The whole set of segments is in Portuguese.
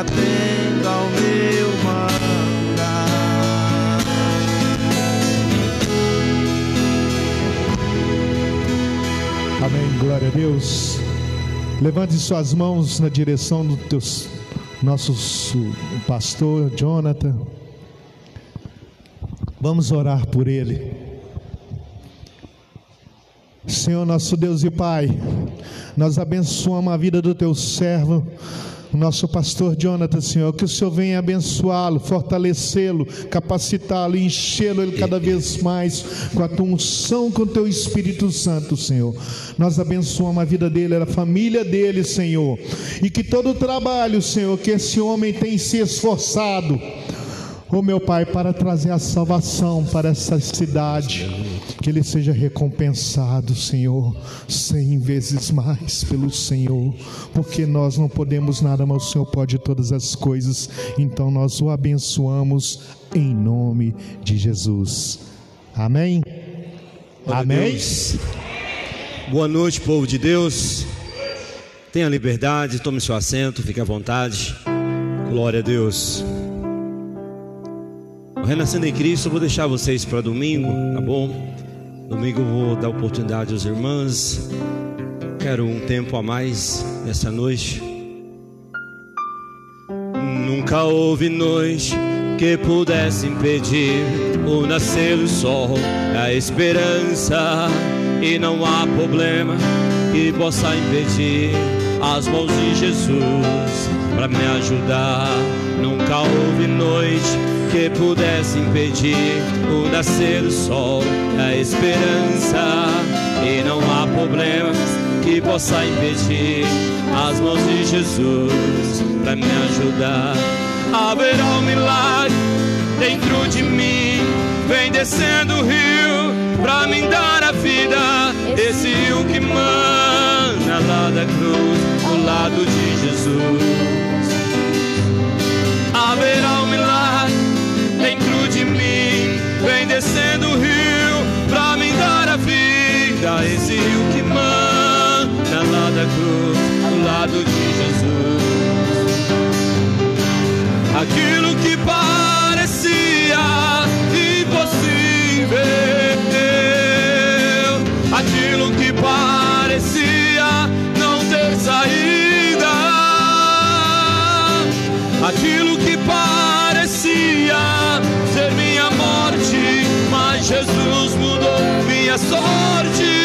atenda ao meu mandar. Amém. Glória a Deus. Levante suas mãos na direção do teu nosso pastor Jonathan. Vamos orar por ele. Senhor nosso Deus e Pai, nós abençoamos a vida do teu servo, nosso pastor Jonathan, Senhor, que o Senhor venha abençoá-lo, fortalecê-lo, capacitá-lo, enchê-lo ele cada vez mais com a tua unção, com o teu Espírito Santo, Senhor. Nós abençoamos a vida dele, a família dele, Senhor, e que todo o trabalho, Senhor, que esse homem tem se esforçado, Oh meu Pai, para trazer a salvação para essa cidade, que ele seja recompensado, Senhor, cem vezes mais pelo Senhor, porque nós não podemos nada, mas o Senhor pode todas as coisas, então nós o abençoamos em nome de Jesus. Amém? Glória Amém? Boa noite, povo de Deus. Tenha liberdade, tome seu assento, fique à vontade. Glória a Deus. O Renascendo em Cristo, eu vou deixar vocês para domingo, tá bom? Domingo vou dar oportunidade às irmãs. Quero um tempo a mais nessa noite. Nunca houve noite que pudesse impedir o nascer do sol, a esperança, e não há problema que possa impedir as mãos de Jesus para me ajudar. Nunca houve noite que pudesse impedir o nascer do sol, a esperança, e não há problema que possa impedir as mãos de Jesus para me ajudar. Haverá um milagre dentro de mim, vem descendo o rio para me dar a vida. Esse rio que mana lá da cruz, do lado de Jesus. Descendo o rio para me dar a vida. Esse rio que mana lá da cruz, do lado de Jesus. Aquilo que parecia impossível, aquilo que parecia não ter saída, aquilo minha sorte.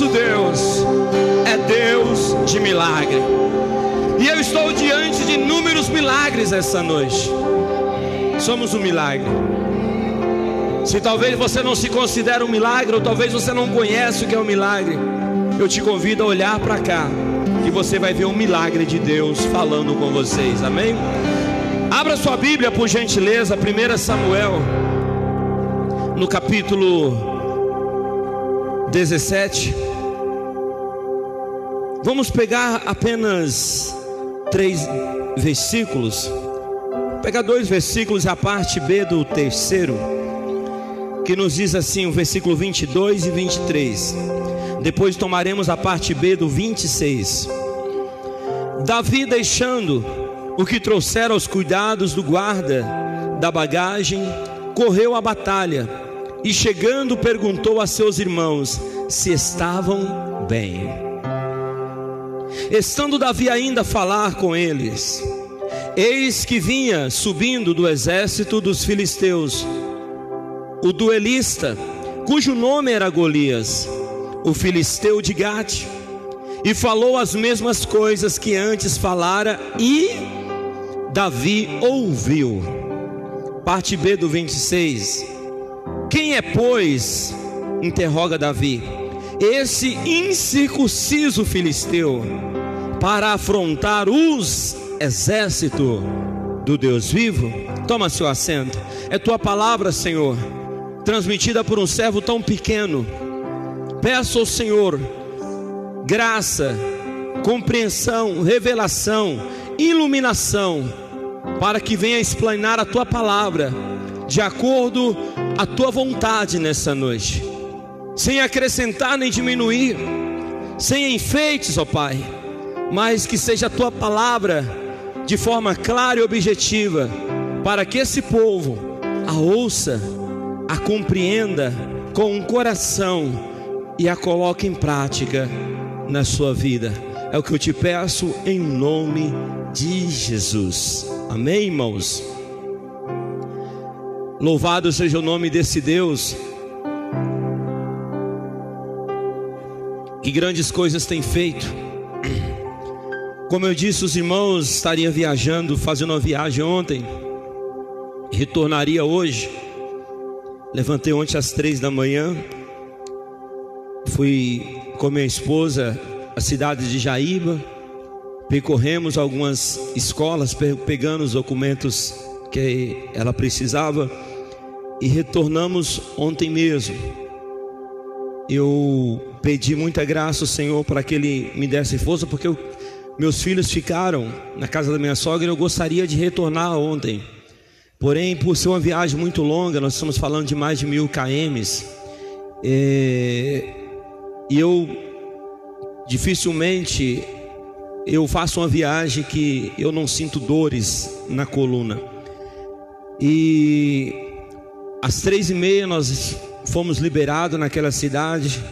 Nosso Deus é Deus de milagre. E eu estou diante de inúmeros milagres essa noite. Somos um milagre. Se talvez você não se considere um milagre, ou talvez você não conhece o que é um milagre, eu te convido a olhar para cá, que você vai ver um milagre de Deus falando com vocês. Amém? Abra sua Bíblia, por gentileza, 1 Samuel, no capítulo 17. Vamos pegar apenas três versículos. Pegar dois versículos, a parte B do terceiro, que nos diz assim, o versículo 22 e 23. Depois tomaremos a parte B do 26. Davi deixando o que trouxera aos cuidados do guarda da bagagem, correu à batalha e chegando perguntou a seus irmãos se estavam bem. Estando Davi ainda a falar com eles, eis que vinha subindo do exército dos filisteus o duelista, cujo nome era Golias, o filisteu de Gate, e falou as mesmas coisas que antes falara e Davi ouviu. Parte B do 26. Quem é, pois, interroga Davi, esse incircunciso filisteu para afrontar os exércitos do Deus vivo? Toma seu assento. É tua palavra, Senhor, transmitida por um servo tão pequeno. Peço ao Senhor graça, compreensão, revelação, iluminação, para que venha explanar a tua palavra de acordo à tua vontade nessa noite, sem acrescentar nem diminuir, sem enfeites, ó Pai, mas que seja a tua palavra de forma clara e objetiva, para que esse povo a ouça, a compreenda com um coração e a coloque em prática na sua vida. É o que eu te peço em nome de Jesus. Amém, irmãos? Louvado seja o nome desse Deus. Que grandes coisas tem feito. Como eu disse, os irmãos estariam viajando, fazendo uma viagem ontem, retornaria hoje. Levantei ontem às três da manhã, fui com minha esposa à cidade de Jaíba, percorremos algumas escolas, pegando os documentos que ela precisava e retornamos ontem mesmo. Eu pedi muita graça ao Senhor para que Ele me desse força, porque eu, meus filhos ficaram na casa da minha sogra e eu gostaria de retornar ontem. Porém, por ser uma viagem muito longa, nós estamos falando de mais de mil kms, é, e eu dificilmente eu faço uma viagem que eu não sinto dores na coluna. E às três e meia nós fomos liberados naquela cidade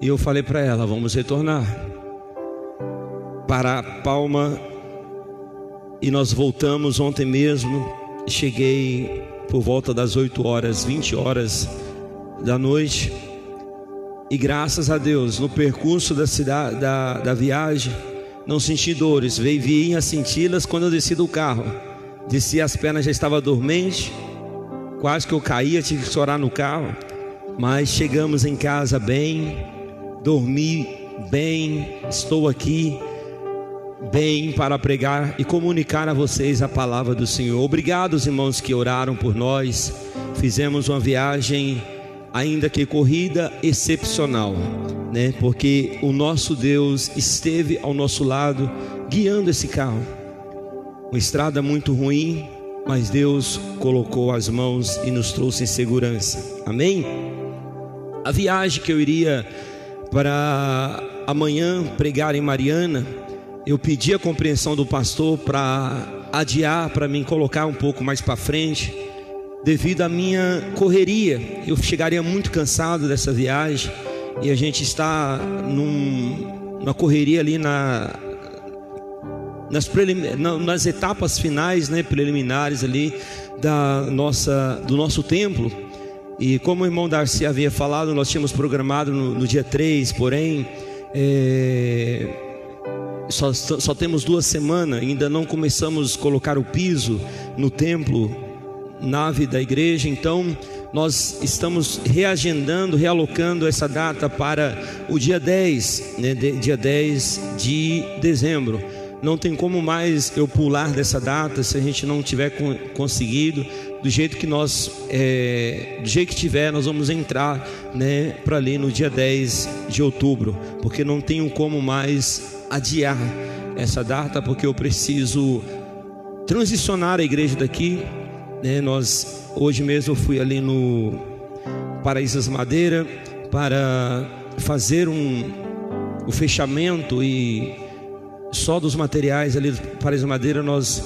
e eu falei para ela: vamos retornar para Palma e nós voltamos ontem mesmo. Cheguei por volta das 8 horas, 20 horas da noite. E graças a Deus, no percurso da, cidade, da, da viagem, não senti dores. Veio vinha senti-las quando eu desci do carro. desci as pernas já estava dormente, quase que eu caía, tive que chorar no carro, mas chegamos em casa bem, dormi bem, estou aqui bem para pregar e comunicar a vocês a palavra do Senhor. Obrigado, irmãos que oraram por nós. Fizemos uma viagem, ainda que corrida, excepcional, né? Porque o nosso Deus esteve ao nosso lado, guiando esse carro. Uma estrada muito ruim, mas Deus colocou as mãos e nos trouxe em segurança. Amém? A viagem que eu iria para amanhã pregar em Mariana, eu pedi a compreensão do pastor para adiar, para me colocar um pouco mais para frente, devido à minha correria. Eu chegaria muito cansado dessa viagem e a gente está num, numa correria ali na, nas, nas etapas finais, né, preliminares ali da nossa, do nosso templo. E como o irmão Darcy havia falado, nós tínhamos programado no, no dia 3, porém, é, só, só temos duas semanas, ainda não começamos a colocar o piso no templo, nave da igreja, então nós estamos reagendando, realocando essa data para o dia 10, né, de, dia 10 de dezembro. Não tem como mais eu pular dessa data se a gente não tiver conseguido. Do jeito que nós, é, do jeito que tiver, nós vamos entrar né, para ali no dia 10 de outubro, porque não tenho como mais adiar essa data porque eu preciso transicionar a igreja daqui. Né? Nós hoje mesmo eu fui ali no Paraísas Madeira para fazer um o fechamento e só dos materiais ali do Paraísas Madeira nós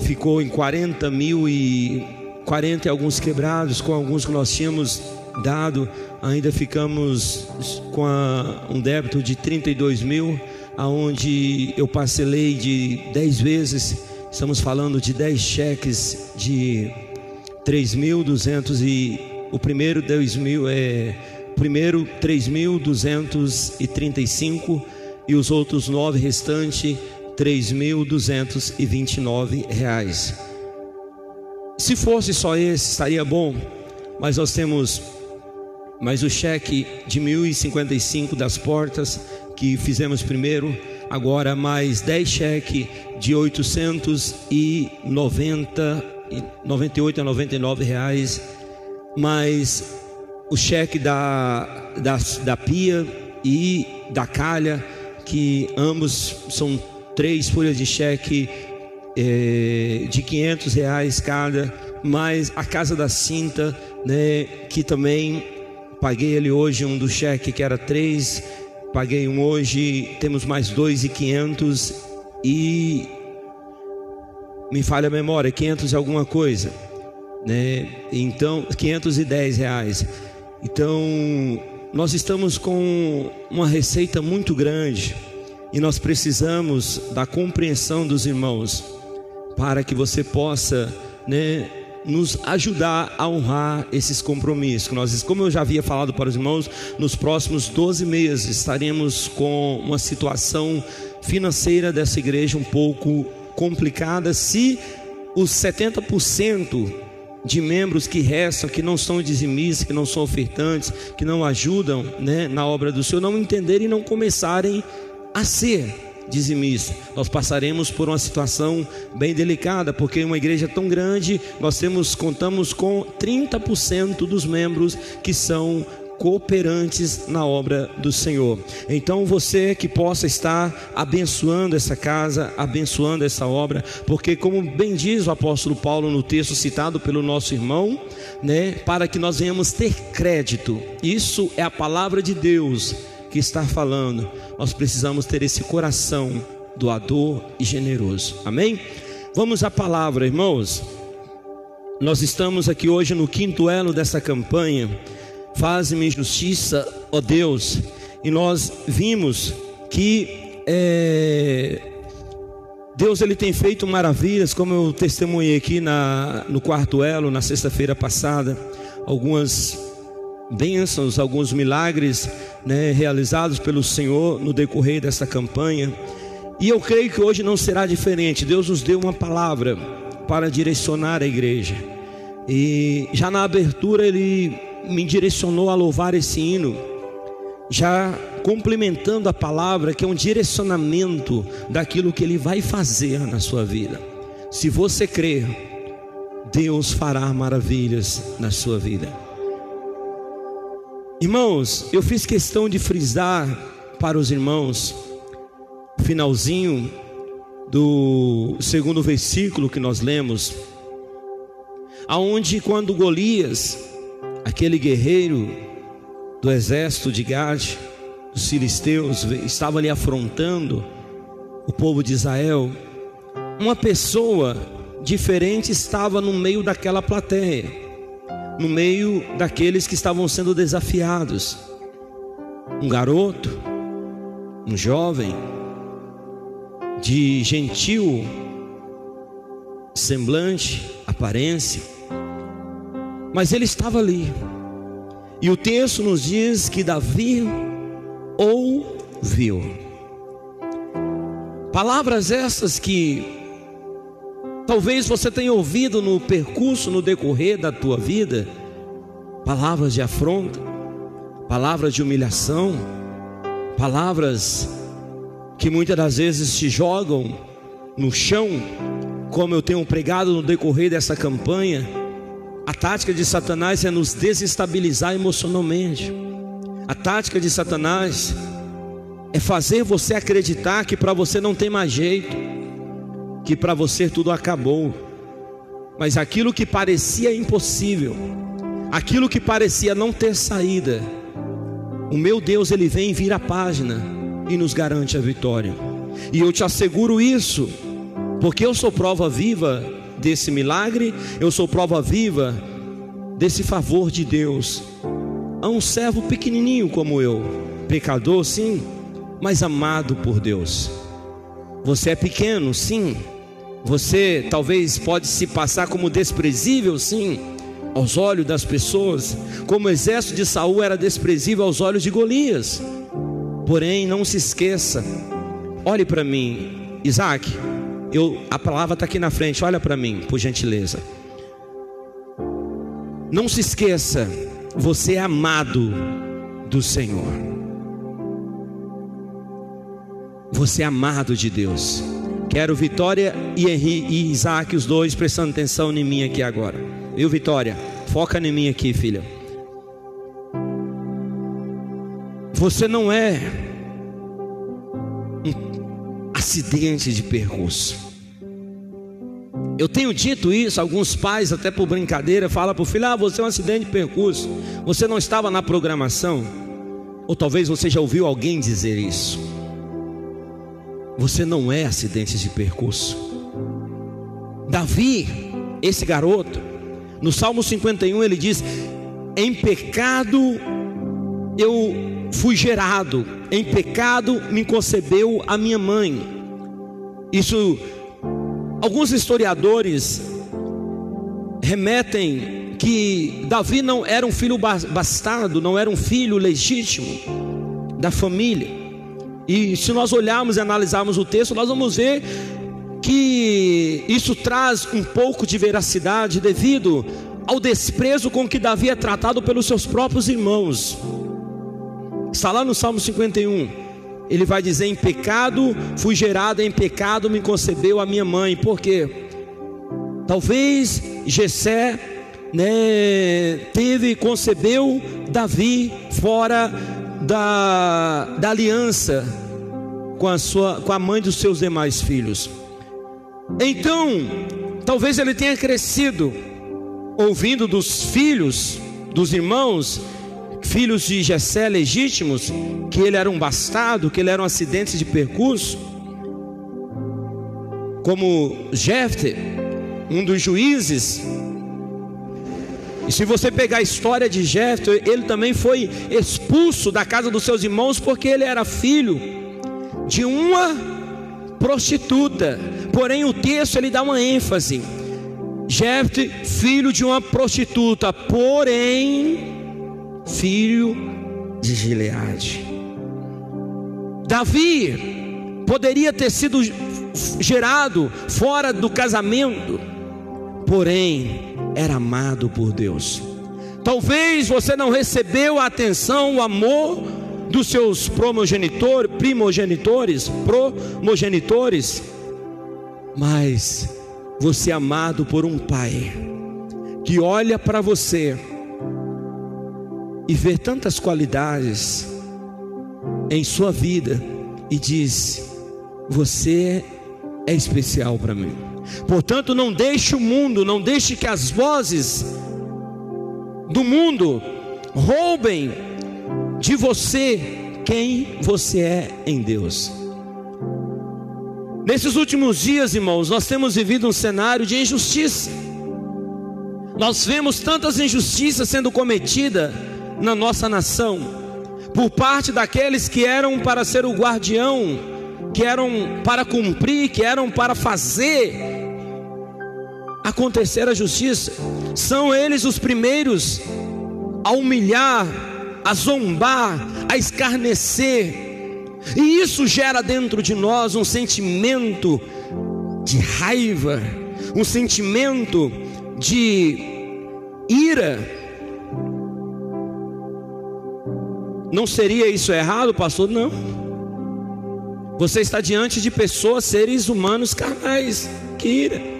ficou em 40 mil e 40 e alguns quebrados com alguns que nós tínhamos dado ainda ficamos com a, um débito de 32 mil aonde eu parcelei de 10 vezes, estamos falando de 10 cheques de 3.200 e o primeiro 2 mil é primeiro 3.235 e os outros nove restantes 3.229 reais. Se fosse só esse, estaria bom, mas nós temos mais o cheque de 1.055 das portas, que fizemos primeiro, agora mais 10 cheques de 890 98 a 99 reais, mais o cheque da, da, da pia e da calha, que ambos são três folhas de cheque é, de 500 reais cada, mais a casa da cinta, né, que também paguei ele hoje um do cheque que era três Paguei um hoje, temos mais dois e quinhentos e me falha a memória, quinhentos e alguma coisa, né? Então, quinhentos e dez reais. Então, nós estamos com uma receita muito grande e nós precisamos da compreensão dos irmãos para que você possa, né, nos ajudar a honrar esses compromissos. Nós, como eu já havia falado para os irmãos, nos próximos 12 meses estaremos com uma situação financeira dessa igreja um pouco complicada. Se os 70% de membros que restam, que não são dizimistas, que não são ofertantes, que não ajudam né, na obra do Senhor, não entenderem e não começarem a ser dizimista. Nós passaremos por uma situação bem delicada, porque uma igreja tão grande, nós temos contamos com 30% dos membros que são cooperantes na obra do Senhor. Então você que possa estar abençoando essa casa, abençoando essa obra, porque como bem diz o apóstolo Paulo no texto citado pelo nosso irmão, né, para que nós venhamos ter crédito. Isso é a palavra de Deus que está falando, nós precisamos ter esse coração doador e generoso. Amém? Vamos à palavra, irmãos. Nós estamos aqui hoje no quinto elo dessa campanha. Faz-me justiça, ó Deus. E nós vimos que é, Deus ele tem feito maravilhas, como eu testemunhei aqui na, no quarto elo, na sexta-feira passada. Algumas bênçãos, alguns milagres né, realizados pelo Senhor no decorrer dessa campanha. E eu creio que hoje não será diferente. Deus nos deu uma palavra para direcionar a igreja. E já na abertura ele me direcionou a louvar esse hino, já complementando a palavra, que é um direcionamento daquilo que ele vai fazer na sua vida. Se você crer, Deus fará maravilhas na sua vida. Irmãos, eu fiz questão de frisar para os irmãos, finalzinho do segundo versículo que nós lemos, aonde quando Golias, aquele guerreiro do exército de Gade, dos filisteus, estava ali afrontando o povo de Israel, uma pessoa diferente estava no meio daquela plateia, no meio daqueles que estavam sendo desafiados. Um garoto, um jovem, de gentil semblante, aparência, mas ele estava ali. E o texto nos diz que Davi ouviu. Palavras essas que talvez você tenha ouvido no percurso, no decorrer da tua vida, palavras de afronta, palavras de humilhação, palavras que muitas das vezes te jogam no chão, como eu tenho pregado no decorrer dessa campanha a tática de Satanás é nos desestabilizar emocionalmente. A tática de Satanás é fazer você acreditar que para você não tem mais jeito, que para você tudo acabou. Mas aquilo que parecia impossível, aquilo que parecia não ter saída, o meu Deus, ele vem vira a página e nos garante a vitória. E eu te asseguro isso, porque eu sou prova viva desse milagre, eu sou prova viva desse favor de Deus. A um servo pequenininho como eu, pecador, sim, mas amado por Deus. Você é pequeno, sim. Você talvez pode se passar como desprezível, sim, aos olhos das pessoas, como o exército de Saul era desprezível aos olhos de Golias. Porém, não se esqueça. Olhe para mim, Isaac. Eu, a palavra está aqui na frente, olha para mim, por gentileza. Não se esqueça, você é amado do Senhor. Você é amado de Deus. Quero Vitória e, Isaac, os dois, prestando atenção em mim aqui agora. Viu, Vitória? Foca em mim aqui, filha. Você não é um acidente de percurso. Eu tenho dito isso, alguns pais, até por brincadeira, falam para o filho: Ah, você é um acidente de percurso, você não estava na programação. Ou talvez você já ouviu alguém dizer isso. Você não é acidente de percurso. Davi, esse garoto, no Salmo 51 ele diz: Em pecado eu fui gerado, em pecado me concebeu a minha mãe. Isso Alguns historiadores remetem que Davi não era um filho bastardo, não era um filho legítimo da família. E se nós olharmos e analisarmos o texto, nós vamos ver que isso traz um pouco de veracidade devido ao desprezo com que Davi é tratado pelos seus próprios irmãos. Está lá no Salmo 51 ele vai dizer: em pecado fui gerado, em pecado me concebeu a minha mãe. Por quê? Talvez Jessé né, teve, concebeu Davi fora da, da aliança com a, sua, com a mãe dos seus demais filhos. Então, talvez ele tenha crescido ouvindo dos filhos, dos irmãos, filhos de Jessé legítimos, que ele era um bastardo, que ele era um acidente de percurso, como Jefte, um dos juízes. E se você pegar a história de Jefte, ele também foi expulso da casa dos seus irmãos porque ele era filho de uma prostituta. Porém, o texto ele dá uma ênfase. Jefte, filho de uma prostituta, porém filho de Gileade. Davi poderia ter sido gerado fora do casamento, porém era amado por Deus. Talvez você não recebeu a atenção, o amor dos seus primogenitor, primogenitores, promogenitores, mas você é amado por um pai que olha para você e vê tantas qualidades em sua vida e diz: Você é especial para mim. Portanto, não deixe o mundo, não deixe que as vozes do mundo roubem de você quem você é em Deus. Nesses últimos dias, irmãos, nós temos vivido um cenário de injustiça. Nós vemos tantas injustiças sendo cometidas na nossa nação, por parte daqueles que eram para ser o guardião, que eram para cumprir, que eram para fazer acontecer a justiça. São eles os primeiros a humilhar, a zombar, a escarnecer. E isso gera dentro de nós um sentimento de raiva, um sentimento de ira. Não seria isso errado, pastor? Não. Você está diante de pessoas, seres humanos carnais, que ira.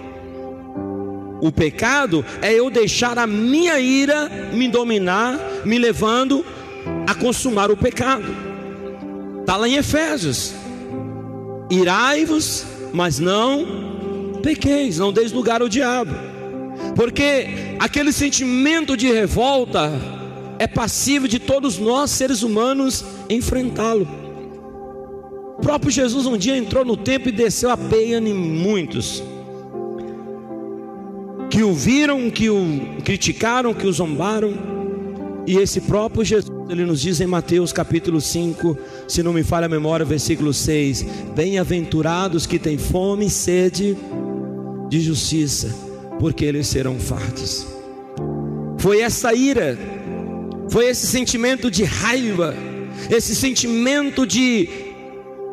O pecado é eu deixar a minha ira me dominar, me levando a consumar o pecado. Está lá em Efésios. Irai-vos, mas não pequeis, não deis lugar ao diabo. Porque aquele sentimento de revolta é passivo de todos nós, seres humanos, enfrentá-lo. O próprio Jesus um dia entrou no templo e desceu a peia em muitos que o viram, que o criticaram, que o zombaram. E esse próprio Jesus, ele nos diz em Mateus capítulo 5, se não me falha a memória, versículo 6: Bem-aventurados que têm fome e sede de justiça, porque eles serão fartos. Foi essa ira, foi esse sentimento de raiva, esse sentimento de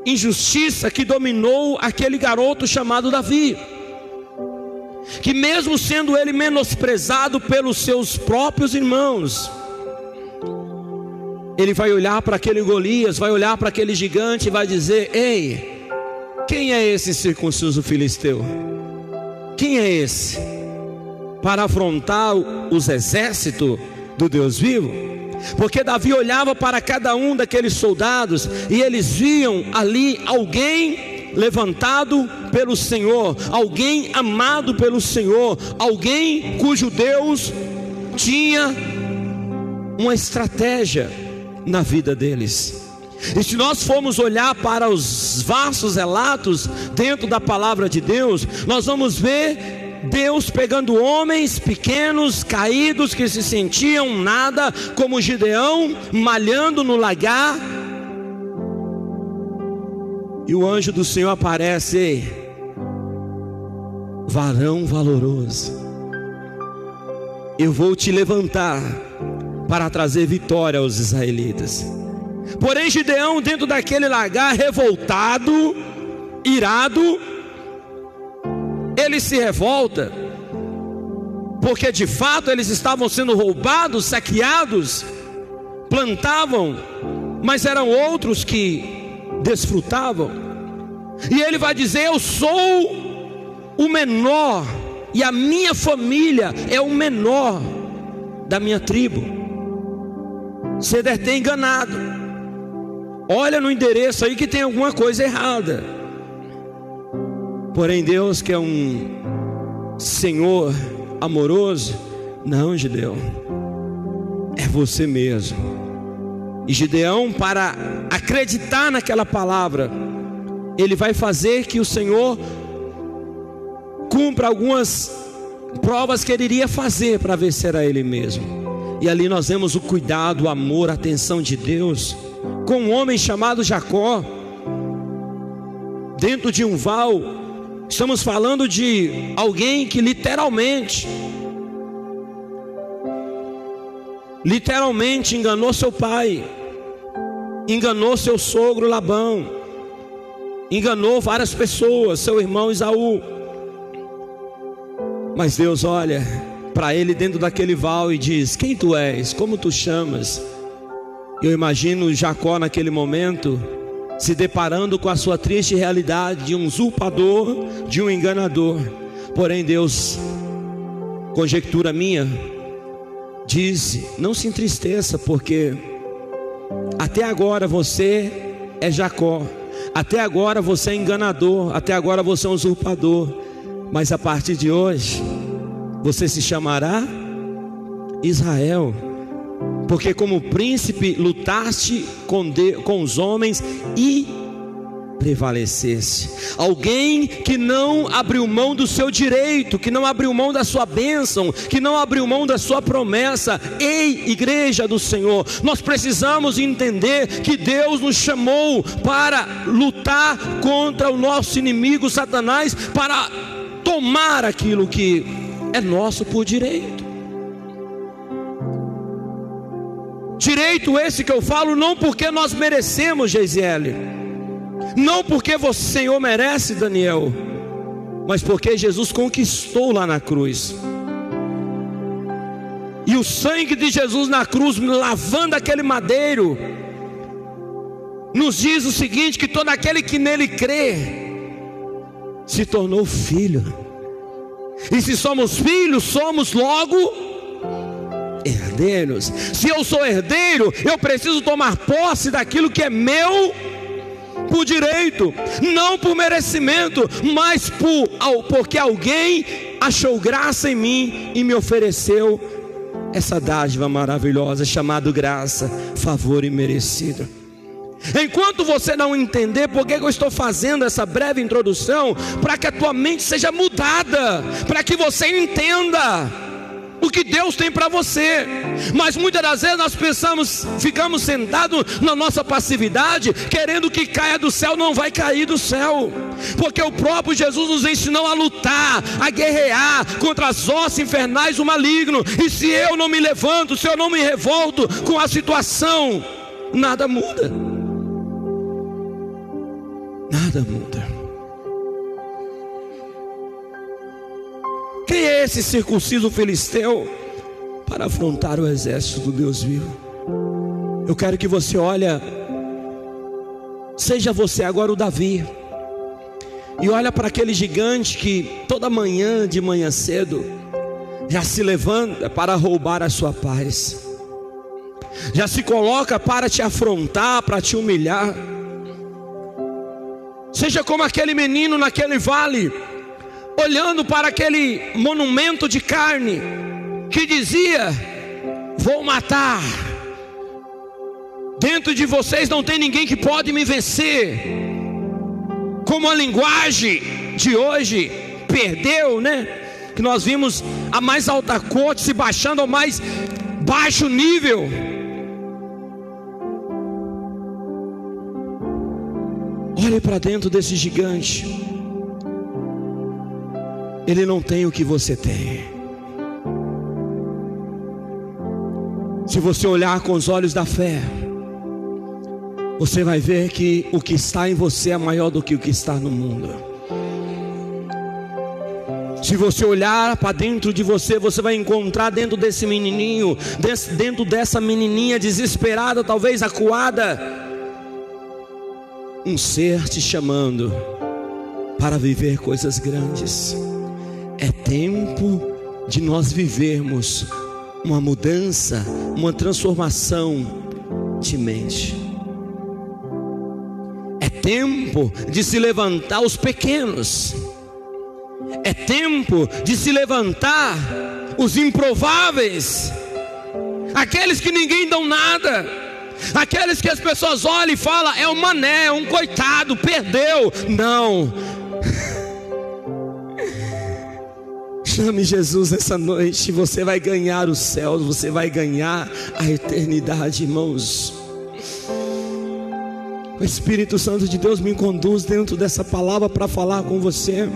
injustiça que dominou aquele garoto chamado Davi que, mesmo sendo ele menosprezado pelos seus próprios irmãos, ele vai olhar para aquele Golias, vai olhar para aquele gigante e vai dizer: Ei, quem é esse circunciso filisteu? Quem é esse? Para afrontar os exércitos do Deus vivo? Porque Davi olhava para cada um daqueles soldados e eles viam ali alguém levantado pelo Senhor, alguém amado pelo Senhor, alguém cujo Deus tinha uma estratégia na vida deles. E se nós formos olhar para os vastos relatos dentro da palavra de Deus, nós vamos ver Deus pegando homens pequenos, caídos, que se sentiam nada, como Gideão, malhando no lagar, e o anjo do Senhor aparece, ei, varão valoroso, eu vou te levantar para trazer vitória aos israelitas. Porém, Gideão, dentro daquele lagar, revoltado, irado, ele se revolta, porque de fato eles estavam sendo roubados, saqueados, plantavam, mas eram outros que desfrutavam. E ele vai dizer: Eu sou o menor, e a minha família é o menor da minha tribo. Você deve ter enganado. Olha no endereço aí que tem alguma coisa errada. Porém, Deus, que é um Senhor amoroso, não, Gideão, é você mesmo. E Gideão, para acreditar naquela palavra, ele vai fazer que o Senhor cumpra algumas provas que ele iria fazer para vencer a ele mesmo. E ali nós vemos o cuidado, o amor, a atenção de Deus com um homem chamado Jacó, dentro de um val. Estamos falando de alguém que literalmente literalmente enganou seu pai enganou seu sogro Labão, enganou várias pessoas, seu irmão Isaú. Mas Deus olha para ele dentro daquele val e diz: Quem tu és? Como tu chamas? Eu imagino Jacó naquele momento se deparando com a sua triste realidade de um usurpador, de um enganador. Porém, Deus, conjectura minha, disse: Não se entristeça, porque até agora você é Jacó, até agora você é enganador, até agora você é um usurpador, mas a partir de hoje, você se chamará Israel. Porque como príncipe lutaste com, com os homens e prevalecesse. Alguém que não abriu mão do seu direito, que não abriu mão da sua bênção, que não abriu mão da sua promessa. Ei, igreja do Senhor, nós precisamos entender que Deus nos chamou para lutar contra o nosso inimigo Satanás, para tomar aquilo que é nosso por direito. Direito esse que eu falo, não porque nós merecemos, Geisiele, não porque você, Senhor, merece, Daniel, mas porque Jesus conquistou lá na cruz. E o sangue de Jesus na cruz, lavando aquele madeiro, nos diz o seguinte: que todo aquele que nele crê, se tornou filho. E se somos filhos, somos logo herdeiros. Se eu sou herdeiro, eu preciso tomar posse daquilo que é meu por direito, não por merecimento, mas por, porque alguém achou graça em mim e me ofereceu essa dádiva maravilhosa chamada graça, favor e merecido. Enquanto você não entender por que eu estou fazendo essa breve introdução, para que a tua mente seja mudada, para que você entenda o que Deus tem para você. Mas muitas das vezes nós pensamos, ficamos sentados na nossa passividade, querendo que caia do céu, não vai cair do céu, porque o próprio Jesus nos ensinou a lutar, a guerrear contra as hostes infernais do maligno. E se eu não me levanto, se eu não me revolto com a situação, nada muda. Nada muda. Quem é esse circunciso filisteu para afrontar o exército do Deus vivo? Eu quero que você olha, seja você agora o Davi, e olha para aquele gigante que toda manhã, de manhã cedo, já se levanta para roubar a sua paz, já se coloca para te afrontar, para te humilhar. Seja como aquele menino naquele vale, olhando para aquele monumento de carne que dizia: Vou matar. Dentro de vocês não tem ninguém que pode me vencer. Como a linguagem de hoje perdeu, né? Que nós vimos a mais alta corte se baixando ao mais baixo nível. Olhe para dentro desse gigante ele não tem o que você tem. Se você olhar com os olhos da fé, você vai ver que o que está em você é maior do que o que está no mundo. Se você olhar para dentro de você, você vai encontrar dentro desse menininho, dentro dessa menininha desesperada, talvez acuada, um ser te chamando para viver coisas grandes. É tempo de nós vivermos uma mudança, uma transformação de mente. É tempo de se levantar os pequenos. É tempo de se levantar os improváveis. Aqueles que ninguém dão nada. Aqueles que as pessoas olham e falam, é um mané, é um coitado, perdeu. Não, Chame Jesus essa noite, você vai ganhar os céus, você vai ganhar a eternidade, irmãos. O Espírito Santo de Deus me conduz dentro dessa palavra para falar com você.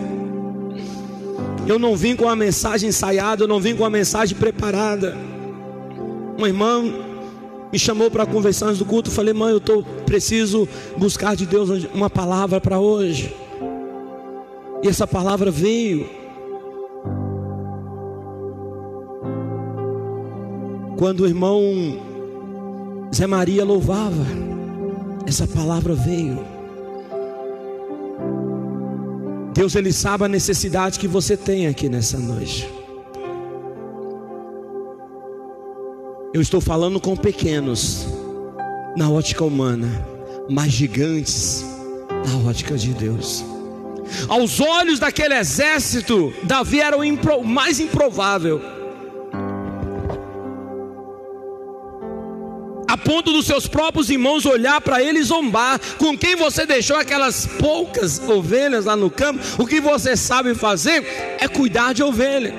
Eu não vim com a mensagem ensaiada, eu não vim com a mensagem preparada. Uma irmã me chamou para conversar antes do culto, falei, mãe, eu tô preciso buscar de Deus uma palavra para hoje. E essa palavra veio. Quando o irmão Zé Maria louvava, essa palavra veio. Deus ele sabe a necessidade que você tem aqui nessa noite. Eu estou falando com pequenos na ótica humana, mas gigantes na ótica de Deus. Aos olhos daquele exército, Davi era o impro mais improvável. Ponto dos seus próprios irmãos olhar para ele e zombar. Com quem você deixou aquelas poucas ovelhas lá no campo? O que você sabe fazer é cuidar de ovelha.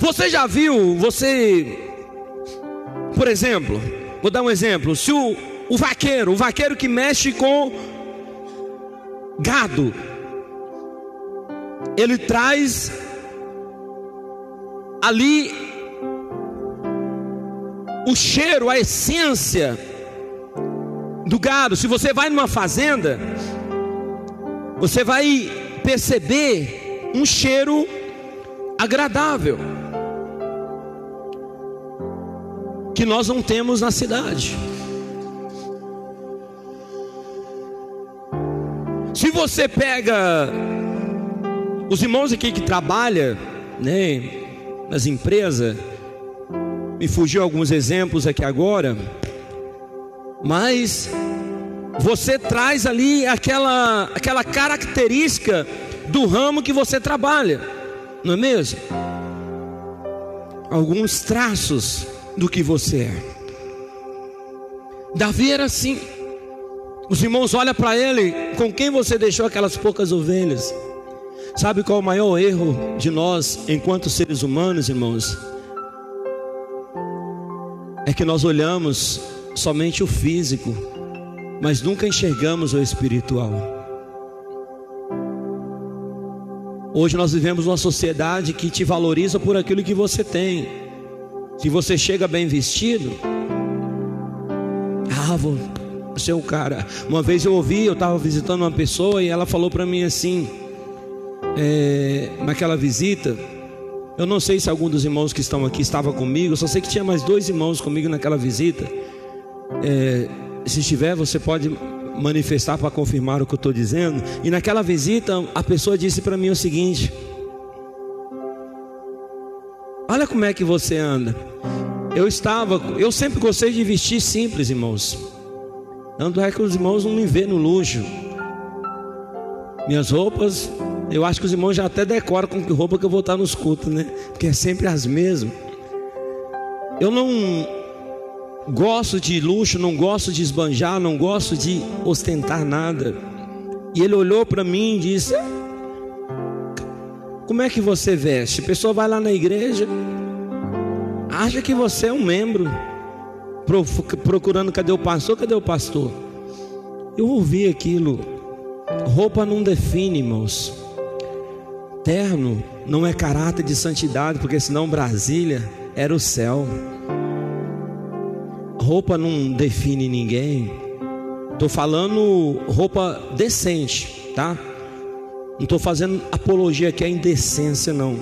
Você já viu, você, por exemplo, vou dar um exemplo: se o, o vaqueiro, o vaqueiro que mexe com gado, ele traz ali o cheiro, a essência do gado. Se você vai numa fazenda, você vai perceber um cheiro agradável que nós não temos na cidade. Se você pega os irmãos aqui que trabalham, né, nas empresas, me fugiu alguns exemplos aqui agora, mas você traz ali aquela aquela característica do ramo que você trabalha, não é mesmo? Alguns traços do que você é. Davi era assim. Os irmãos olham para ele, com quem você deixou aquelas poucas ovelhas? Sabe qual é o maior erro de nós, enquanto seres humanos, irmãos? É que nós olhamos somente o físico, mas nunca enxergamos o espiritual. Hoje nós vivemos uma sociedade que te valoriza por aquilo que você tem. Se você chega bem vestido, ah, vou, é o cara. Uma vez eu ouvi, eu estava visitando uma pessoa e ela falou para mim assim, é, naquela visita, eu não sei se algum dos irmãos que estão aqui estava comigo, eu só sei que tinha mais dois irmãos comigo naquela visita. É, se estiver, você pode manifestar para confirmar o que eu estou dizendo. E naquela visita, a pessoa disse para mim o seguinte: Olha como é que você anda. Eu estava, eu sempre gostei de vestir simples, irmãos. Tanto é que os irmãos não me vê no luxo. Minhas roupas, eu acho que os irmãos já até decoram com que roupa que eu vou estar nos cultos, né? Porque é sempre as mesmas. Eu não gosto de luxo, não gosto de esbanjar, não gosto de ostentar nada. E ele olhou para mim e disse: Como é que você veste? A pessoa vai lá na igreja, acha que você é um membro procurando cadê o pastor, cadê o pastor? Eu ouvi aquilo. Roupa não define, irmãos. Terno não é caráter de santidade, porque senão Brasília era o céu. Roupa não define ninguém. Estou falando roupa decente, tá? Não estou fazendo apologia aqui à indecência, não.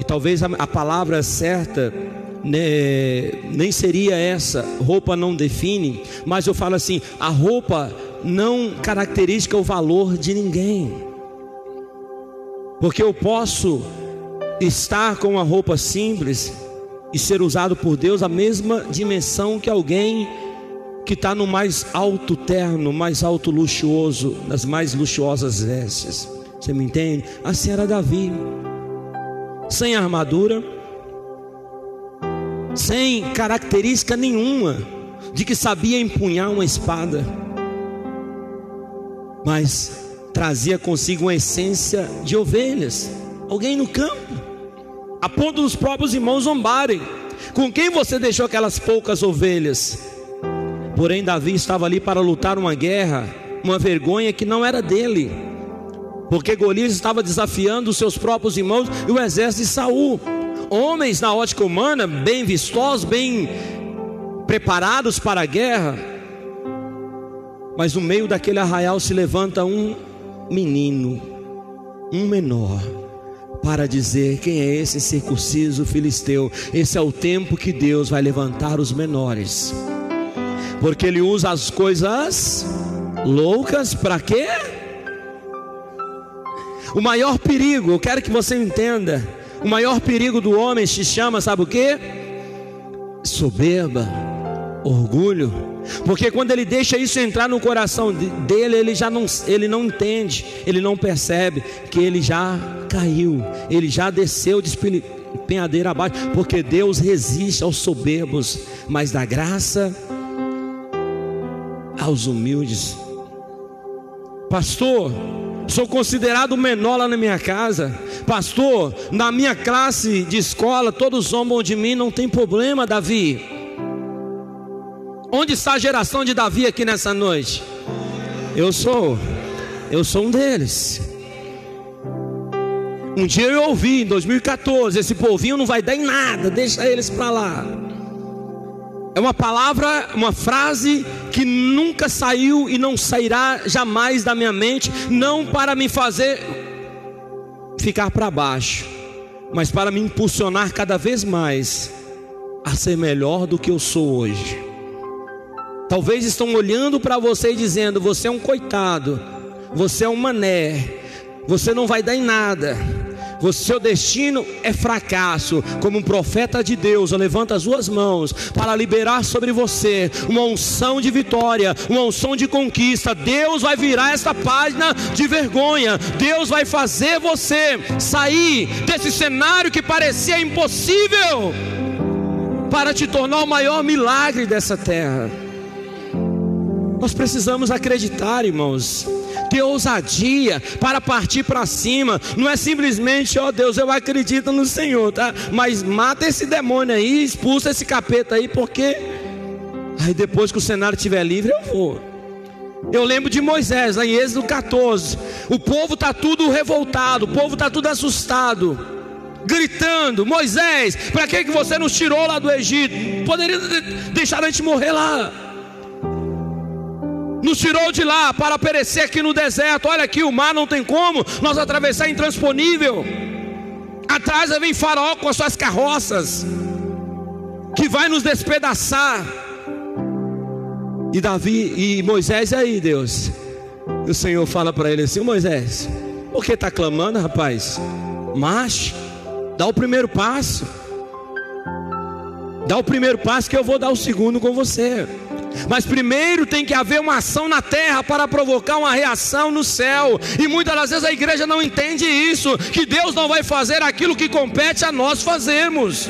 E talvez a, a palavra certa né, nem seria essa, roupa não define, mas eu falo assim: a roupa não caracteriza o valor de ninguém, porque eu posso estar com uma roupa simples e ser usado por Deus a mesma dimensão que alguém que está no mais alto terno, mais alto luxuoso, nas mais luxuosas vestes. Você me entende? Assim era Davi, sem armadura sem característica nenhuma de que sabia empunhar uma espada, mas trazia consigo uma essência de ovelhas, alguém no campo, a ponto dos próprios irmãos zombarem. Com quem você deixou aquelas poucas ovelhas? Porém, Davi estava ali para lutar uma guerra, uma vergonha que não era dele, porque Golias estava desafiando os seus próprios irmãos e o exército de Saul homens na ótica humana, bem vistosos, bem preparados para a guerra, mas no meio daquele arraial se levanta um menino, um menor, para dizer quem é esse circunciso filisteu. Esse é o tempo que Deus vai levantar os menores, porque Ele usa as coisas loucas para quê? O maior perigo, eu quero que você entenda, o maior perigo do homem se chama, sabe o que? Soberba, orgulho. Porque quando ele deixa isso entrar no coração dele, ele já não, ele não entende, ele não percebe que ele já caiu, ele já desceu de penhadeira abaixo, porque Deus resiste aos soberbos, mas dá graça aos humildes. Pastor, sou considerado menor lá na minha casa. Pastor, na minha classe de escola, todos zombam de mim, não tem problema, Davi. Onde está a geração de Davi aqui nessa noite? Eu sou, eu sou um deles. Um dia eu ouvi em 2014: esse povinho não vai dar em nada, deixa eles para lá. É uma palavra, uma frase que nunca saiu e não sairá jamais da minha mente, não para me fazer ficar para baixo, mas para me impulsionar cada vez mais a ser melhor do que eu sou hoje. Talvez estão olhando para você e dizendo: você é um coitado, você é um mané, você não vai dar em nada. O seu destino é fracasso. Como um profeta de Deus, levanta as suas mãos para liberar sobre você uma unção de vitória, uma unção de conquista. Deus vai virar essa página de vergonha. Deus vai fazer você sair desse cenário que parecia impossível para te tornar o maior milagre dessa terra. Nós precisamos acreditar, irmãos. Ter ousadia para partir para cima. Não é simplesmente, ó oh, Deus, eu acredito no Senhor, tá? Mas mata esse demônio aí, expulsa esse capeta aí, porque aí depois que o cenário estiver livre, eu vou. Eu lembro de Moisés, lá em Êxodo 14. O povo está tudo revoltado, o povo está tudo assustado, gritando: Moisés, para que, que você nos tirou lá do Egito? Poderia deixar a gente morrer lá nos tirou de lá para perecer aqui no deserto. Olha aqui, o mar não tem como nós atravessar intransponível. Atrás vem Faraó com as suas carroças, que vai nos despedaçar. E Davi e Moisés, e aí, Deus? E o Senhor fala para ele assim: Moisés, por que está clamando, rapaz? Mas, dá o primeiro passo. Dá o primeiro passo que eu vou dar o segundo com você. Mas primeiro tem que haver uma ação na terra para provocar uma reação no céu. E muitas das vezes a igreja não entende isso, que Deus não vai fazer aquilo que compete a nós fazermos.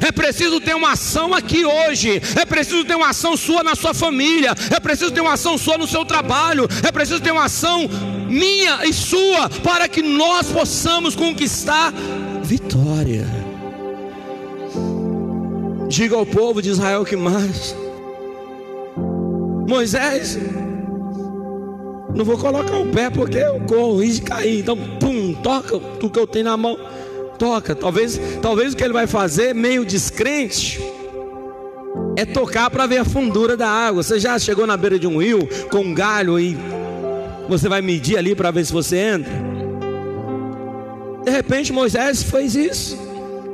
É preciso ter uma ação aqui hoje. É preciso ter uma ação sua na sua família. É preciso ter uma ação sua no seu trabalho. É preciso ter uma ação minha e sua para que nós possamos conquistar vitória. Diga ao povo de Israel que mais. Moisés, não vou colocar o pé porque eu corro risco de cair. Então, pum, toca o que eu tenho na mão. Toca. Talvez, talvez o que ele vai fazer, meio descrente, é tocar para ver a fundura da água. Você já chegou na beira de um rio com um galho e você vai medir ali para ver se você entra? De repente Moisés fez isso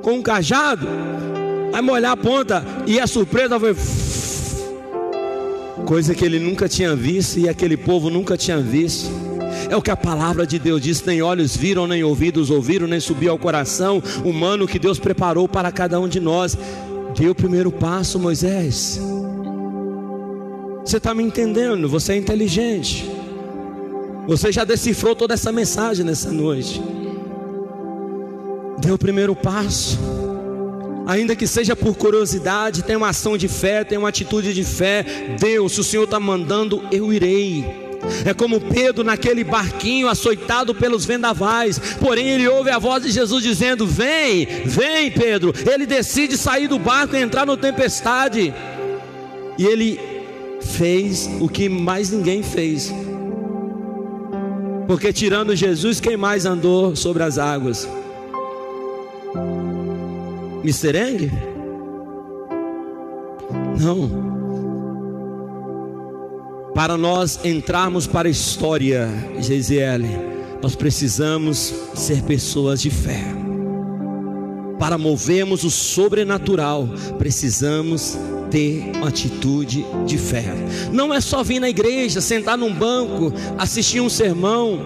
com um cajado. Vai molhar a ponta e a surpresa foi coisa que ele nunca tinha visto e aquele povo nunca tinha visto. É o que a palavra de Deus diz: nem olhos viram, nem ouvidos ouviram, nem subiu ao coração humano que Deus preparou para cada um de nós. Deu o primeiro passo, Moisés. Você está me entendendo? Você é inteligente. Você já decifrou toda essa mensagem nessa noite. Deu o primeiro passo ainda que seja por curiosidade, tem uma ação de fé, tem uma atitude de fé. Deus, se o Senhor está mandando, eu irei. É como Pedro naquele barquinho açoitado pelos vendavais, porém ele ouve a voz de Jesus dizendo: Vem, vem, Pedro. Ele decide sair do barco e entrar na tempestade, e ele fez o que mais ninguém fez, porque tirando Jesus, quem mais andou sobre as águas? Eng? Não. Para nós entrarmos para a história, Geisiele, nós precisamos ser pessoas de fé. Para movermos o sobrenatural, precisamos ter uma atitude de fé. Não é só vir na igreja, sentar num banco, assistir um sermão,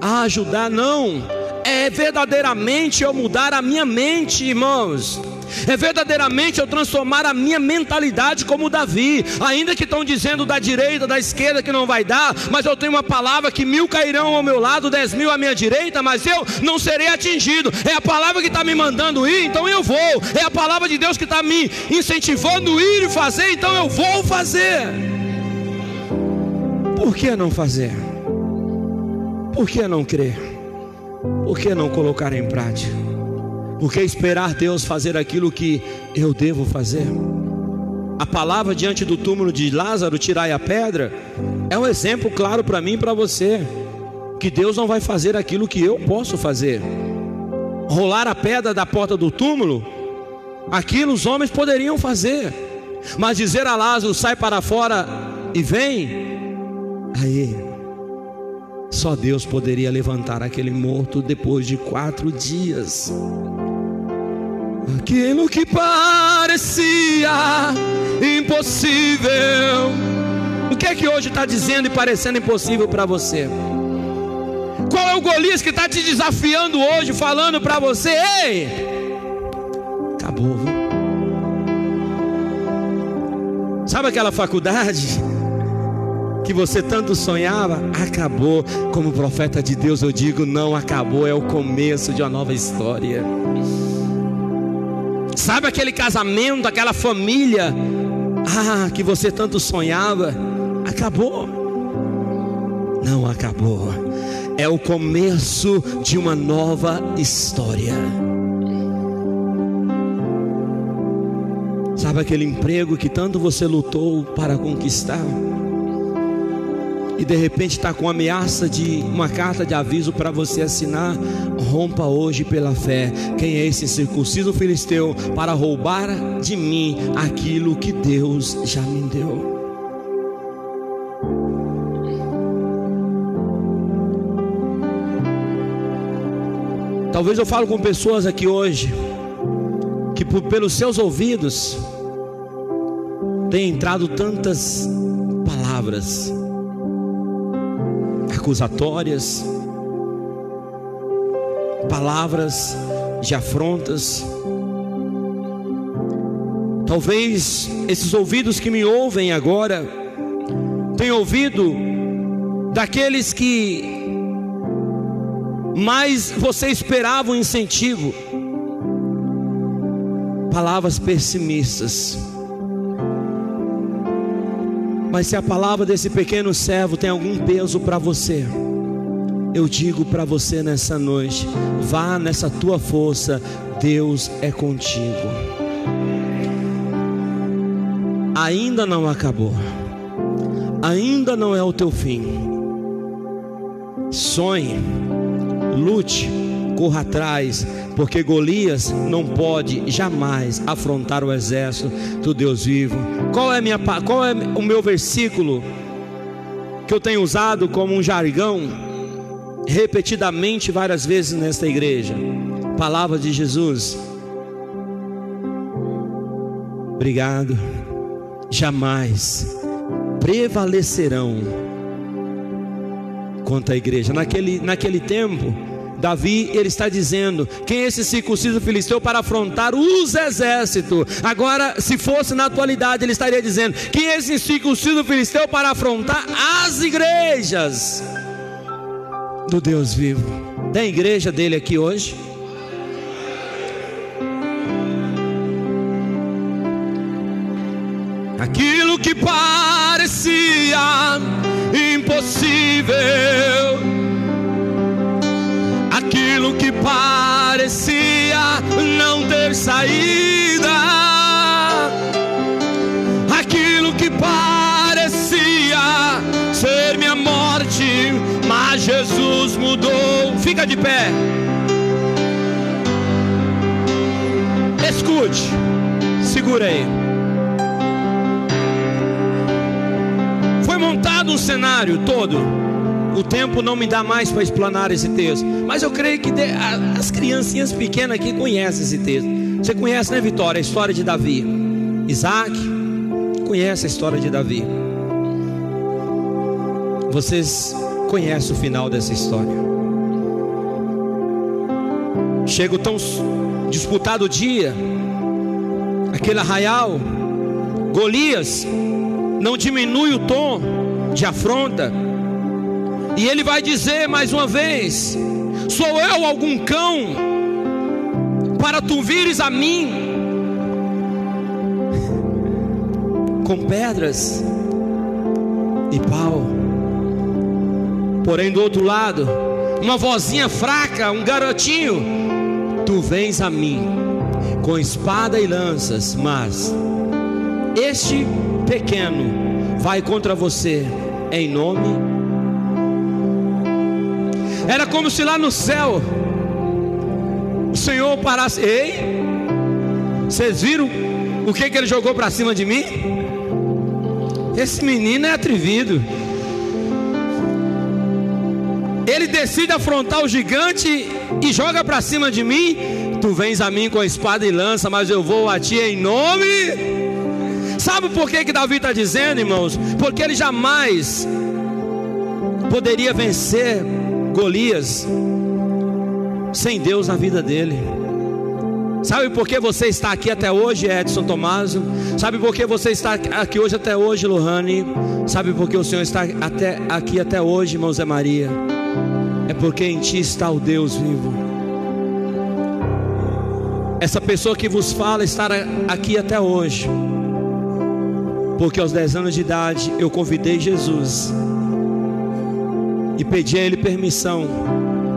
ajudar, não. É verdadeiramente eu mudar a minha mente, irmãos é verdadeiramente eu transformar a minha mentalidade como Davi, ainda que estão dizendo da direita, da esquerda que não vai dar, mas eu tenho uma palavra que mil cairão ao meu lado, dez mil à minha direita, mas eu não serei atingido. É a palavra que está me mandando ir, então eu vou. É a palavra de Deus que está me incentivando a ir e fazer, então eu vou fazer. Por que não fazer? Por que não crer? Por que não colocar em prática? Por que esperar Deus fazer aquilo que eu devo fazer? A palavra diante do túmulo de Lázaro, tirai a pedra, é um exemplo claro para mim e para você. Que Deus não vai fazer aquilo que eu posso fazer. Rolar a pedra da porta do túmulo, aquilo os homens poderiam fazer. Mas dizer a Lázaro, sai para fora e vem, aí, só Deus poderia levantar aquele morto depois de quatro dias. Aquilo que parecia impossível. O que é que hoje está dizendo e parecendo impossível para você? Qual é o Golias que está te desafiando hoje, falando para você: ei, acabou, viu? Sabe aquela faculdade que você tanto sonhava? Acabou. Como profeta de Deus, eu digo: não acabou, é o começo de uma nova história. Sabe aquele casamento, aquela família, ah, que você tanto sonhava? Acabou. Não acabou. É o começo de uma nova história. Sabe aquele emprego que tanto você lutou para conquistar? E de repente está com ameaça de uma carta de aviso para você assinar, rompa hoje pela fé. Quem é esse circunciso filisteu para roubar de mim aquilo que Deus já me deu? Talvez eu falo com pessoas aqui hoje que por, pelos seus ouvidos tem entrado tantas palavras acusatórias, palavras de afrontas. Talvez esses ouvidos que me ouvem agora tenham ouvido daqueles que mais você esperava um incentivo, palavras pessimistas mas se a palavra desse pequeno servo tem algum peso para você, eu digo para você nessa noite: vá nessa tua força, Deus é contigo. Ainda não acabou, ainda não é o teu fim. Sonhe, lute, corra atrás, porque Golias não pode jamais afrontar o exército do Deus vivo. Qual é, minha, qual é o meu versículo que eu tenho usado como um jargão repetidamente várias vezes nesta igreja? Palavra de Jesus. Obrigado. Jamais prevalecerão contra a igreja. Naquele, naquele tempo, Davi, ele está dizendo: quem é esse circunciso filisteu para afrontar os exércitos? Agora, se fosse na atualidade, ele estaria dizendo: quem é esse circunciso filisteu para afrontar as igrejas do Deus vivo? Tem igreja dele aqui hoje? Aquilo que parecia impossível parecia não ter saída, aquilo que parecia ser minha morte, mas Jesus mudou. Fica de pé. Escute, segura aí. Foi montado um cenário todo O tempo não me dá mais para explanar esse texto, mas eu creio que as criancinhas pequenas aqui conhecem esse texto. Você conhece, né, Vitória, a história de Davi? Isaac conhece a história de Davi. Vocês conhecem o final dessa história. Chega o tão disputado dia, aquele arraial, Golias não diminui o tom de afronta, e ele vai dizer mais uma vez: Sou eu algum cão para tu vires a mim com pedras e pau? Porém, do outro lado, uma vozinha fraca, um garotinho, tu vens a mim com espada e lanças, mas este pequeno vai contra você em nome era como se lá no céu o Senhor parasse. Ei, vocês viram o que, que ele jogou para cima de mim? Esse menino é atrevido. Ele decide afrontar o gigante e joga para cima de mim. Tu vens a mim com a espada e lança, mas eu vou a ti em nome. Sabe por que, que Davi está dizendo, irmãos? Porque ele jamais poderia vencer Golias sem Deus na vida dele. Sabe por que você está aqui até hoje, Edson Tomaso? Sabe por que você está aqui hoje até hoje, Lohane? Sabe por que o Senhor está até aqui até hoje, irmão Zé Maria? É porque em ti está o Deus vivo. Essa pessoa que vos fala está aqui até hoje. Porque aos 10 anos de idade eu convidei Jesus e pedi a Ele permissão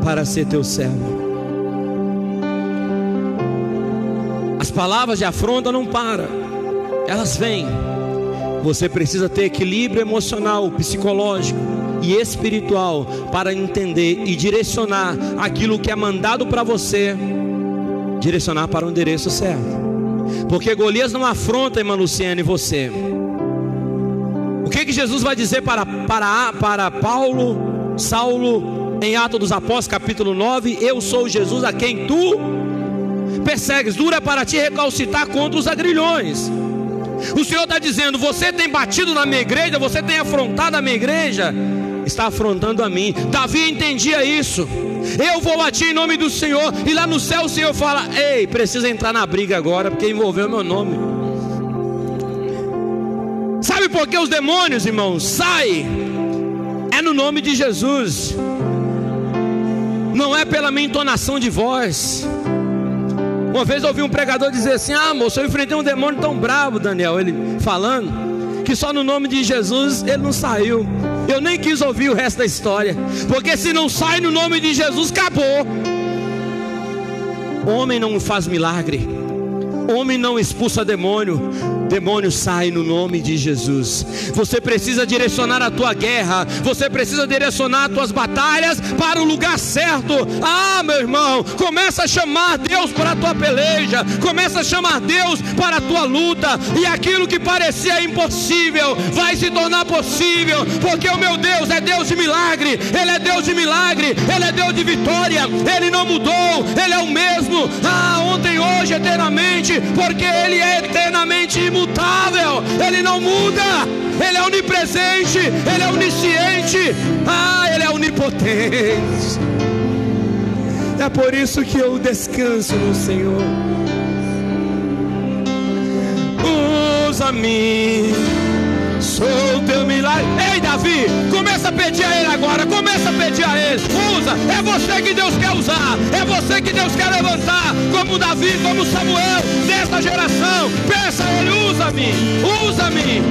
para ser teu servo. As palavras de afronta não param, elas vêm. Você precisa ter equilíbrio emocional, psicológico e espiritual para entender e direcionar aquilo que é mandado para você, direcionar para o endereço certo. Porque Golias não afronta, irmã Luciane, você. O que, que Jesus vai dizer para, para, para Paulo Saulo, em Atos dos Apóstolos, capítulo 9: Eu sou Jesus a quem tu persegues, dura para ti recalcitar contra os agrilhões. O Senhor está dizendo: Você tem batido na minha igreja, você tem afrontado a minha igreja, está afrontando a mim. Davi entendia isso. Eu vou a ti em nome do Senhor, e lá no céu o Senhor fala: Ei, precisa entrar na briga agora, porque envolveu meu nome. Sabe por que os demônios, irmãos, saem no nome de Jesus, não é pela minha entonação de voz. Uma vez eu ouvi um pregador dizer assim: Ah, moço, eu enfrentei um demônio tão bravo, Daniel, ele falando, que só no nome de Jesus ele não saiu. Eu nem quis ouvir o resto da história, porque se não sai no nome de Jesus, acabou. Homem não faz milagre, homem não expulsa demônio, demônio sai no nome de Jesus. Você precisa direcionar a tua guerra, você precisa direcionar as tuas batalhas para o lugar certo. Ah, meu irmão, começa a chamar Deus para a tua peleja, começa a chamar Deus para a tua luta, e aquilo que parecia impossível vai se tornar possível, porque o meu Deus é Deus de milagre, Ele é Deus de milagre, Ele é Deus de vitória, Ele não mudou, Ele é o mesmo, ah, ontem, hoje, eternamente, porque Ele é eternamente imutável imutável, Ele não muda, Ele é onipresente, Ele é onisciente, ah, Ele é onipotente. É por isso que eu descanso no Senhor. Usa-me, sou teu milagre. Ei, Davi, começa a pedir a Ele agora, começa a pedir a Ele. Usa, é você que Deus quer usar, é você que Deus quer levantar, como Davi, como Samuel, desta geração. Peça a Ele, usa-me, usa-me.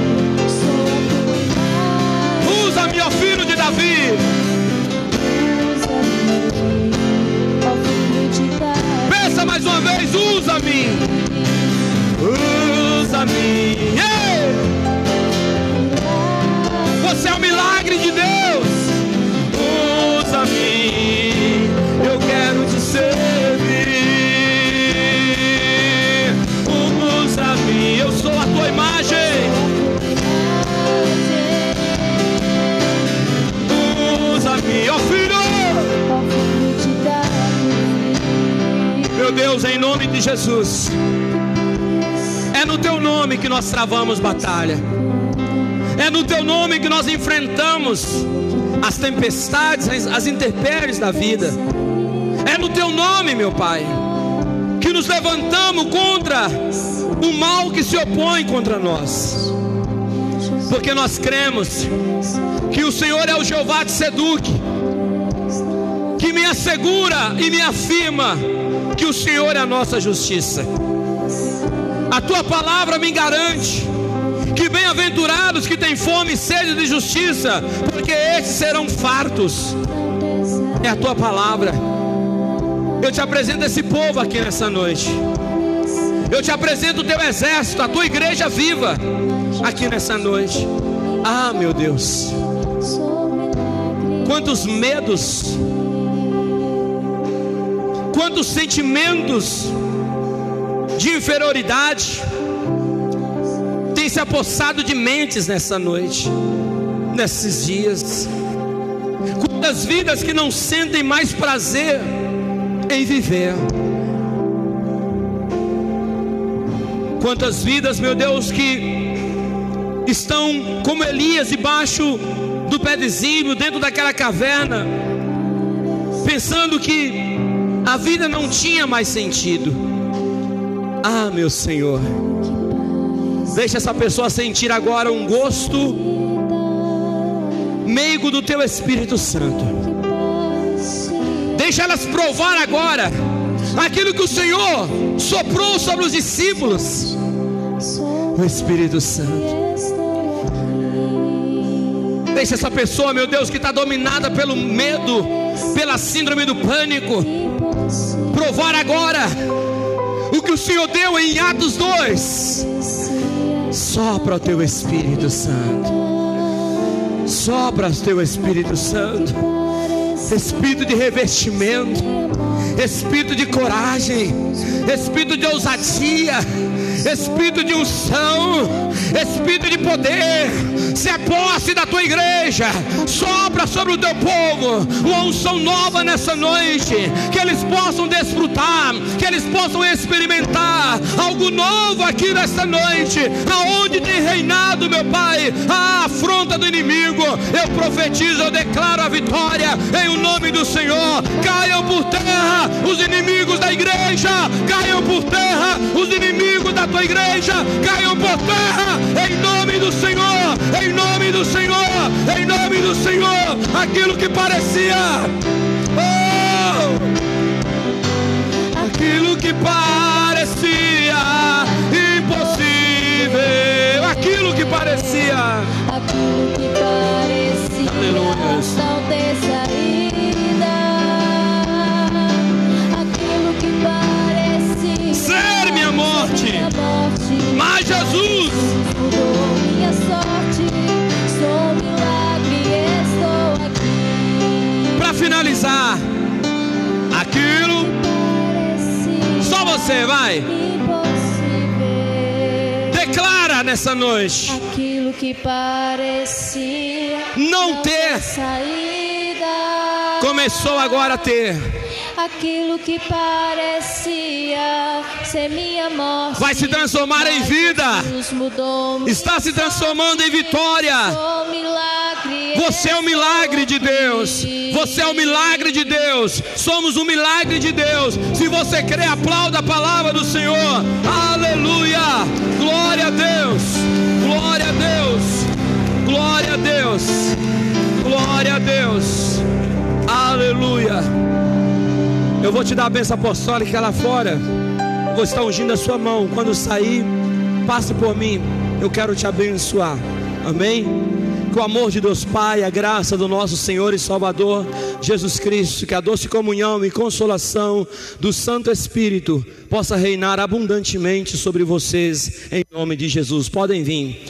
Usa-me, ó filho de Davi. Nós travamos batalha. É no teu nome que nós enfrentamos as tempestades, as intempéries da vida. É no teu nome, meu Pai, que nos levantamos contra o mal que se opõe contra nós. Porque nós cremos que o Senhor é o Jeová de Seduque, que me assegura e me afirma que o Senhor é a nossa justiça. A tua palavra me garante que bem-aventurados que têm fome e sede de justiça, porque estes serão fartos. É a tua palavra. Eu te apresento esse povo aqui nessa noite. Eu te apresento o teu exército, a tua igreja viva aqui nessa noite. Ah, meu Deus. Quantos medos, quantos sentimentos de inferioridade tem se apossado de mentes nessa noite, nesses dias. Quantas vidas que não sentem mais prazer em viver. Quantas vidas, meu Deus, que estão como Elias debaixo do pé de zimbro, dentro daquela caverna, pensando que a vida não tinha mais sentido. Ah, meu Senhor. Deixa essa pessoa sentir agora um gosto meigo do teu Espírito Santo. Deixa elas provar agora aquilo que o Senhor soprou sobre os discípulos. O Espírito Santo. Deixa essa pessoa, meu Deus, que está dominada pelo medo, pela síndrome do pânico, provar agora o que o Senhor deu em Atos 2 Sopra o teu Espírito Santo. Sopra o teu Espírito Santo. Espírito de revestimento. Espírito de coragem. Espírito de ousadia. Espírito de unção. Espírito de poder. Se é posse da tua igreja. Sopra sobre o teu povo. Uma unção nova nessa noite. Que eles possam desfrutar. Que eles possam experimentar algo novo aqui nesta noite. Aonde tem reinado, meu Pai, a afronta do inimigo. Eu profetizo, eu declaro a vitória em o nome do Senhor. Caiam por terra os inimigos da igreja. Caiam por terra os inimigos da tua igreja. Caiam por terra em nome do Senhor. Em nome do Senhor. Em nome do Senhor. Aquilo que parecia. Parecia. Aquilo que parecia Aleluia. não ter saída. Aquilo que parecia Ser minha morte. minha morte. Mas Jesus mudou minha sorte. Sou milagre, estou aqui. para finalizar. Aquilo só você vai. Nessa noite. Aquilo que parecia Não ter. saída. Começou agora a ter. Aquilo que parecia ser minha morte Vai se transformar em vida. Está se transformando em vitória. Você é o milagre de Deus. Você é o milagre de Deus. Somos o milagre de Deus. Se você crê, aplauda a palavra do Senhor. Aleluia. Glória a Deus. Glória a Deus. Glória a Deus. Glória a Deus. Aleluia. Eu vou te dar a benção apostólica lá fora. Vou estar ungindo a sua mão. Quando sair, passe por mim. Eu quero te abençoar. Amém? Que o amor de Deus Pai, a graça do nosso Senhor e Salvador Jesus Cristo, que a doce comunhão e consolação do Santo Espírito possa reinar abundantemente sobre vocês, em nome de Jesus. Podem vir.